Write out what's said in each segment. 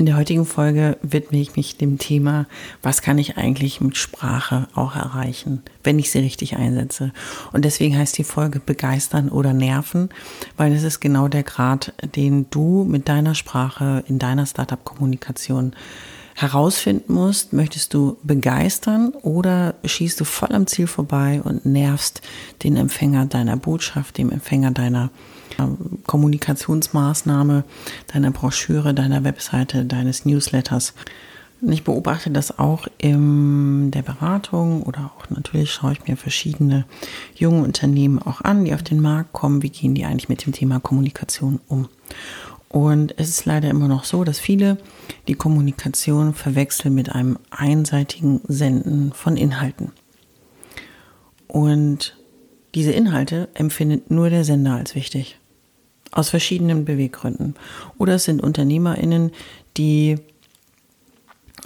In der heutigen Folge widme ich mich dem Thema, was kann ich eigentlich mit Sprache auch erreichen, wenn ich sie richtig einsetze. Und deswegen heißt die Folge begeistern oder nerven, weil es ist genau der Grad, den du mit deiner Sprache in deiner Startup-Kommunikation herausfinden musst, möchtest du begeistern oder schießt du voll am Ziel vorbei und nervst den Empfänger deiner Botschaft, dem Empfänger deiner Kommunikationsmaßnahme, deiner Broschüre, deiner Webseite, deines Newsletters. Und ich beobachte das auch in der Beratung oder auch natürlich schaue ich mir verschiedene junge Unternehmen auch an, die auf den Markt kommen. Wie gehen die eigentlich mit dem Thema Kommunikation um? Und es ist leider immer noch so, dass viele die Kommunikation verwechseln mit einem einseitigen Senden von Inhalten. Und diese Inhalte empfindet nur der Sender als wichtig. Aus verschiedenen Beweggründen. Oder es sind UnternehmerInnen, die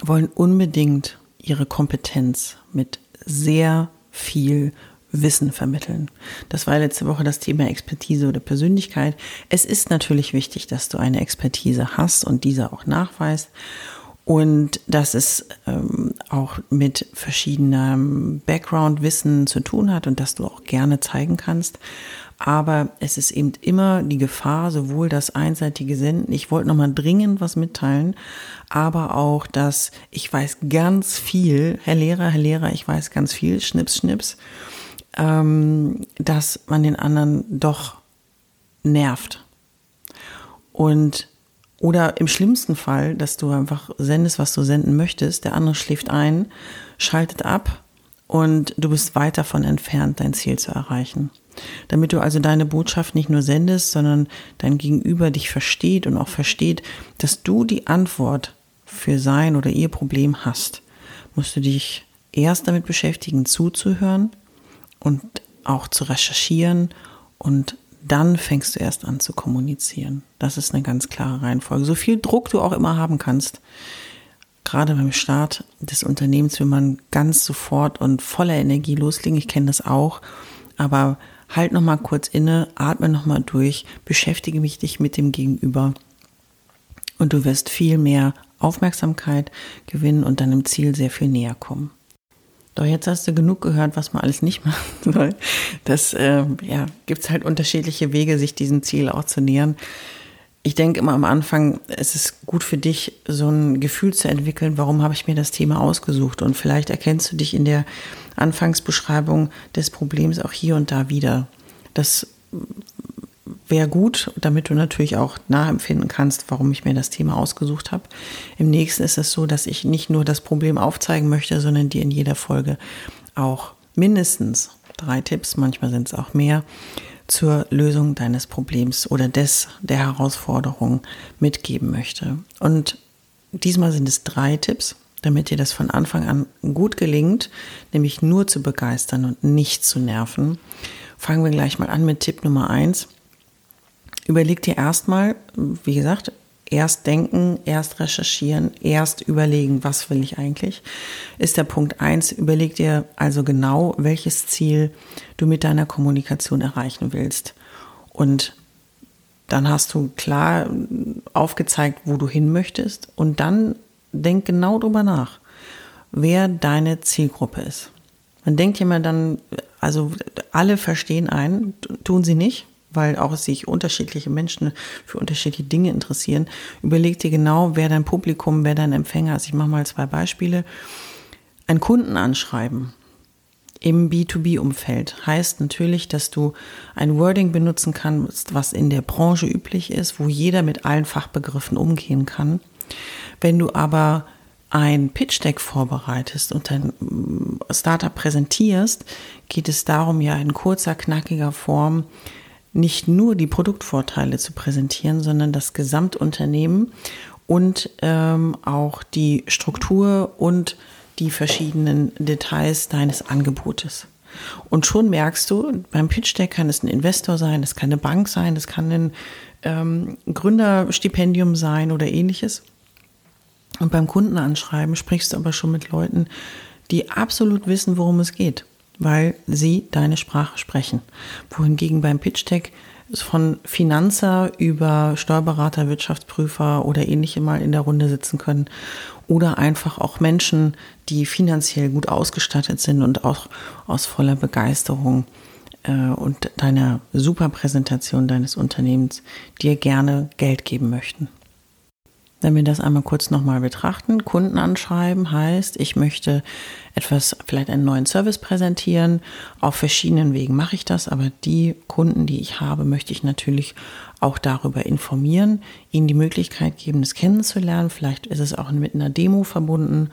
wollen unbedingt ihre Kompetenz mit sehr viel Wissen vermitteln. Das war letzte Woche das Thema Expertise oder Persönlichkeit. Es ist natürlich wichtig, dass du eine Expertise hast und diese auch nachweist und dass es ähm, auch mit verschiedenem Background-Wissen zu tun hat und dass du auch gerne zeigen kannst. Aber es ist eben immer die Gefahr, sowohl das einseitige Senden, ich wollte nochmal dringend was mitteilen, aber auch, dass ich weiß ganz viel, Herr Lehrer, Herr Lehrer, ich weiß ganz viel, Schnips, Schnips, ähm, dass man den anderen doch nervt. Und oder im schlimmsten Fall, dass du einfach sendest, was du senden möchtest, der andere schläft ein, schaltet ab und du bist weit davon entfernt, dein Ziel zu erreichen. Damit du also deine Botschaft nicht nur sendest, sondern dein Gegenüber dich versteht und auch versteht, dass du die Antwort für sein oder ihr Problem hast, musst du dich erst damit beschäftigen, zuzuhören und auch zu recherchieren und dann fängst du erst an zu kommunizieren. Das ist eine ganz klare Reihenfolge. So viel Druck du auch immer haben kannst, gerade beim Start des Unternehmens will man ganz sofort und voller Energie loslegen. Ich kenne das auch, aber halt noch mal kurz inne, atme noch mal durch, beschäftige mich dich mit dem Gegenüber und du wirst viel mehr Aufmerksamkeit gewinnen und deinem Ziel sehr viel näher kommen. Doch jetzt hast du genug gehört, was man alles nicht machen soll. Das äh, ja, gibt es halt unterschiedliche Wege, sich diesem Ziel auch zu nähern. Ich denke immer am Anfang, es ist gut für dich, so ein Gefühl zu entwickeln, warum habe ich mir das Thema ausgesucht. Und vielleicht erkennst du dich in der Anfangsbeschreibung des Problems auch hier und da wieder. Das wäre gut, damit du natürlich auch nachempfinden kannst, warum ich mir das Thema ausgesucht habe. Im nächsten ist es so, dass ich nicht nur das Problem aufzeigen möchte, sondern dir in jeder Folge auch mindestens drei Tipps, manchmal sind es auch mehr, zur Lösung deines Problems oder des der Herausforderung mitgeben möchte. Und diesmal sind es drei Tipps damit dir das von Anfang an gut gelingt, nämlich nur zu begeistern und nicht zu nerven. Fangen wir gleich mal an mit Tipp Nummer eins. Überleg dir erstmal, wie gesagt, erst denken, erst recherchieren, erst überlegen, was will ich eigentlich, ist der Punkt eins. Überleg dir also genau, welches Ziel du mit deiner Kommunikation erreichen willst. Und dann hast du klar aufgezeigt, wo du hin möchtest. Und dann denk genau drüber nach, wer deine Zielgruppe ist. Man denkt immer dann, also alle verstehen einen, tun sie nicht, weil auch sich unterschiedliche Menschen für unterschiedliche Dinge interessieren. Überleg dir genau, wer dein Publikum, wer dein Empfänger ist. Ich mache mal zwei Beispiele. Ein Kunden anschreiben im B2B-Umfeld. Heißt natürlich, dass du ein Wording benutzen kannst, was in der Branche üblich ist, wo jeder mit allen Fachbegriffen umgehen kann. Wenn du aber ein Pitch Deck vorbereitest und dein mm, Startup präsentierst, geht es darum, ja in kurzer, knackiger Form nicht nur die Produktvorteile zu präsentieren, sondern das Gesamtunternehmen und ähm, auch die Struktur und die verschiedenen Details deines Angebotes. Und schon merkst du, beim Pitch Deck kann es ein Investor sein, es kann eine Bank sein, es kann ein ähm, Gründerstipendium sein oder ähnliches. Und beim Kundenanschreiben sprichst du aber schon mit Leuten, die absolut wissen, worum es geht, weil sie deine Sprache sprechen. Wohingegen beim Pitch Deck von Finanzer über Steuerberater, Wirtschaftsprüfer oder ähnliche mal in der Runde sitzen können oder einfach auch Menschen, die finanziell gut ausgestattet sind und auch aus voller Begeisterung äh, und deiner super Präsentation deines Unternehmens dir gerne Geld geben möchten. Wenn wir das einmal kurz nochmal betrachten, Kunden anschreiben heißt, ich möchte etwas, vielleicht einen neuen Service präsentieren. Auf verschiedenen Wegen mache ich das, aber die Kunden, die ich habe, möchte ich natürlich auch darüber informieren, ihnen die Möglichkeit geben, das kennenzulernen. Vielleicht ist es auch mit einer Demo verbunden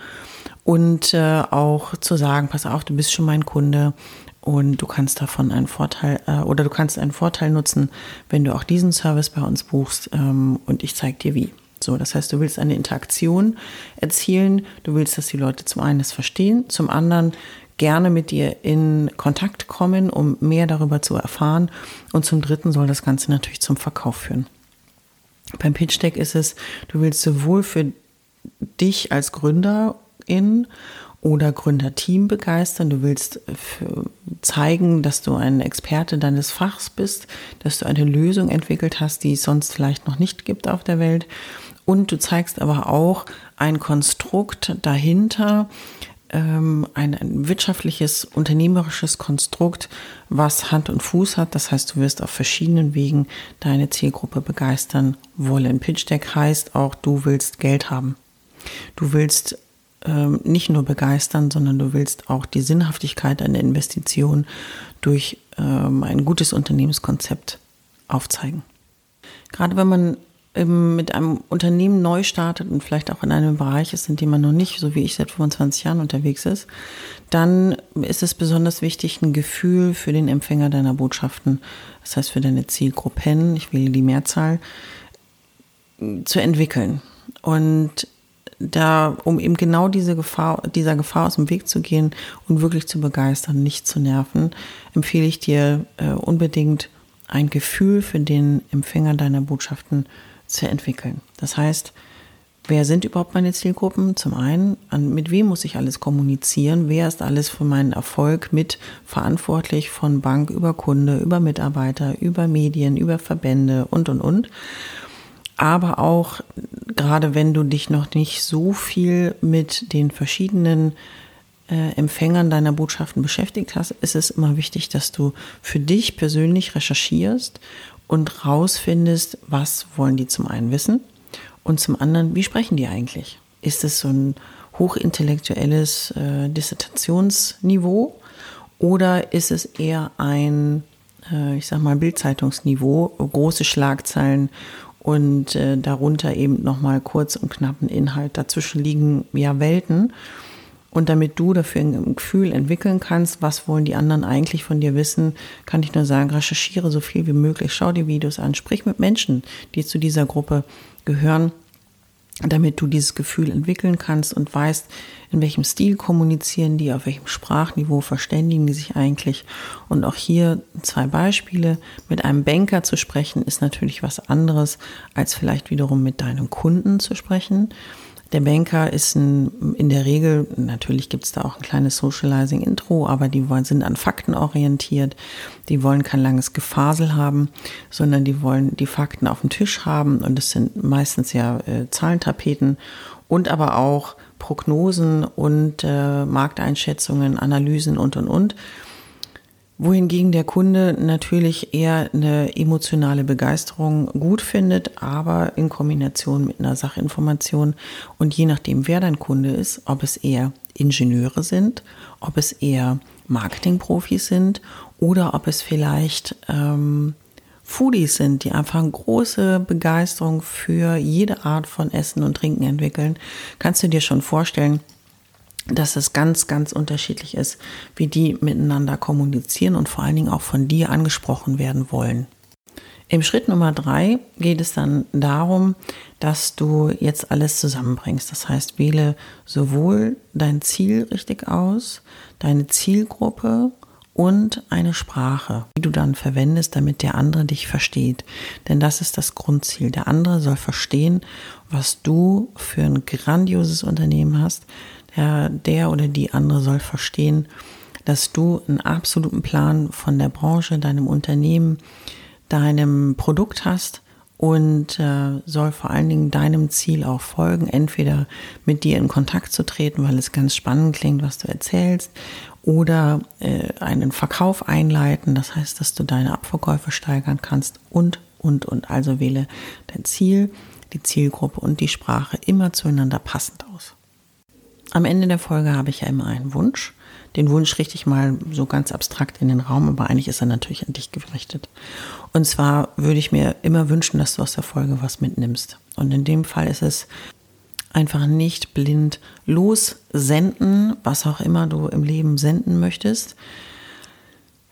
und äh, auch zu sagen, pass auf, du bist schon mein Kunde und du kannst davon einen Vorteil äh, oder du kannst einen Vorteil nutzen, wenn du auch diesen Service bei uns buchst ähm, und ich zeige dir wie. So, das heißt, du willst eine Interaktion erzielen, du willst, dass die Leute zum einen es verstehen, zum anderen gerne mit dir in Kontakt kommen, um mehr darüber zu erfahren und zum dritten soll das Ganze natürlich zum Verkauf führen. Beim Pitch Deck ist es, du willst sowohl für dich als Gründerin oder Gründerteam begeistern. Du willst zeigen, dass du ein Experte deines Fachs bist, dass du eine Lösung entwickelt hast, die es sonst vielleicht noch nicht gibt auf der Welt. Und du zeigst aber auch ein Konstrukt dahinter, ähm, ein, ein wirtschaftliches, unternehmerisches Konstrukt, was Hand und Fuß hat. Das heißt, du wirst auf verschiedenen Wegen deine Zielgruppe begeistern wollen. Pitch Deck heißt auch, du willst Geld haben. Du willst ähm, nicht nur begeistern, sondern du willst auch die Sinnhaftigkeit einer Investition durch ähm, ein gutes Unternehmenskonzept aufzeigen. Gerade wenn man mit einem Unternehmen neu startet und vielleicht auch in einem Bereich ist, in dem man noch nicht, so wie ich seit 25 Jahren unterwegs ist, dann ist es besonders wichtig, ein Gefühl für den Empfänger deiner Botschaften, das heißt für deine Zielgruppen, ich wähle die Mehrzahl, zu entwickeln. Und da, um eben genau diese Gefahr, dieser Gefahr aus dem Weg zu gehen und wirklich zu begeistern, nicht zu nerven, empfehle ich dir äh, unbedingt ein Gefühl für den Empfänger deiner Botschaften zu entwickeln. Das heißt, wer sind überhaupt meine Zielgruppen? Zum einen, an, mit wem muss ich alles kommunizieren? Wer ist alles für meinen Erfolg mit verantwortlich von Bank über Kunde, über Mitarbeiter, über Medien, über Verbände und, und, und. Aber auch gerade wenn du dich noch nicht so viel mit den verschiedenen äh, Empfängern deiner Botschaften beschäftigt hast, ist es immer wichtig, dass du für dich persönlich recherchierst und rausfindest, was wollen die zum einen wissen und zum anderen, wie sprechen die eigentlich? Ist es so ein hochintellektuelles äh, Dissertationsniveau oder ist es eher ein, äh, ich sag mal, Bildzeitungsniveau, große Schlagzeilen und äh, darunter eben nochmal kurz und knappen Inhalt. Dazwischen liegen ja Welten. Und damit du dafür ein Gefühl entwickeln kannst, was wollen die anderen eigentlich von dir wissen, kann ich nur sagen, recherchiere so viel wie möglich, schau die Videos an, sprich mit Menschen, die zu dieser Gruppe gehören, damit du dieses Gefühl entwickeln kannst und weißt, in welchem Stil kommunizieren die, auf welchem Sprachniveau verständigen die sich eigentlich. Und auch hier zwei Beispiele. Mit einem Banker zu sprechen ist natürlich was anderes, als vielleicht wiederum mit deinem Kunden zu sprechen. Der Banker ist ein, in der Regel, natürlich gibt es da auch ein kleines Socializing-Intro, aber die wollen, sind an Fakten orientiert. Die wollen kein langes Gefasel haben, sondern die wollen die Fakten auf dem Tisch haben. Und es sind meistens ja äh, Zahlentapeten und aber auch Prognosen und äh, Markteinschätzungen, Analysen und, und, und wohingegen der Kunde natürlich eher eine emotionale Begeisterung gut findet, aber in Kombination mit einer Sachinformation. Und je nachdem, wer dein Kunde ist, ob es eher Ingenieure sind, ob es eher Marketingprofis sind oder ob es vielleicht ähm, Foodies sind, die einfach eine große Begeisterung für jede Art von Essen und Trinken entwickeln, kannst du dir schon vorstellen, dass es ganz, ganz unterschiedlich ist, wie die miteinander kommunizieren und vor allen Dingen auch von dir angesprochen werden wollen. Im Schritt Nummer drei geht es dann darum, dass du jetzt alles zusammenbringst. Das heißt, wähle sowohl dein Ziel richtig aus, deine Zielgruppe und eine Sprache, die du dann verwendest, damit der andere dich versteht. Denn das ist das Grundziel. Der andere soll verstehen, was du für ein grandioses Unternehmen hast, der, der oder die andere soll verstehen, dass du einen absoluten Plan von der Branche, deinem Unternehmen, deinem Produkt hast und äh, soll vor allen Dingen deinem Ziel auch folgen, entweder mit dir in Kontakt zu treten, weil es ganz spannend klingt, was du erzählst, oder äh, einen Verkauf einleiten, das heißt, dass du deine Abverkäufe steigern kannst und, und, und. Also wähle dein Ziel, die Zielgruppe und die Sprache immer zueinander passend aus. Am Ende der Folge habe ich ja immer einen Wunsch. Den Wunsch richte ich mal so ganz abstrakt in den Raum, aber eigentlich ist er natürlich an dich gerichtet. Und zwar würde ich mir immer wünschen, dass du aus der Folge was mitnimmst. Und in dem Fall ist es einfach nicht blind lossenden, was auch immer du im Leben senden möchtest,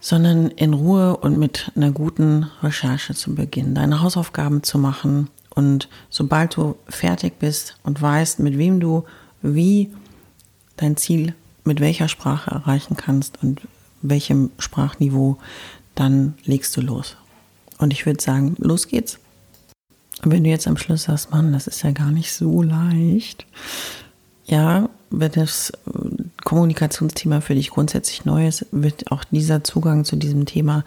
sondern in Ruhe und mit einer guten Recherche zu beginnen, deine Hausaufgaben zu machen und sobald du fertig bist und weißt, mit wem du wie dein Ziel mit welcher Sprache erreichen kannst und welchem Sprachniveau, dann legst du los. Und ich würde sagen, los geht's. Und wenn du jetzt am Schluss sagst, Mann, das ist ja gar nicht so leicht. Ja, wenn das äh, Kommunikationsthema für dich grundsätzlich neu ist, wird auch dieser Zugang zu diesem Thema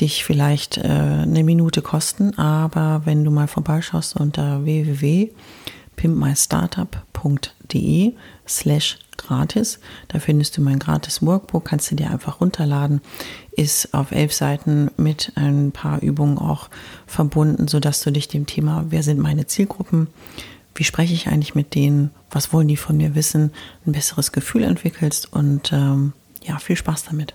dich vielleicht äh, eine Minute kosten. Aber wenn du mal vorbeischaust unter www.pimpmystartup.de slash gratis. Da findest du mein gratis Workbook, kannst du dir einfach runterladen. Ist auf elf Seiten mit ein paar Übungen auch verbunden, sodass du dich dem Thema, wer sind meine Zielgruppen, wie spreche ich eigentlich mit denen, was wollen die von mir wissen, ein besseres Gefühl entwickelst und ähm, ja, viel Spaß damit.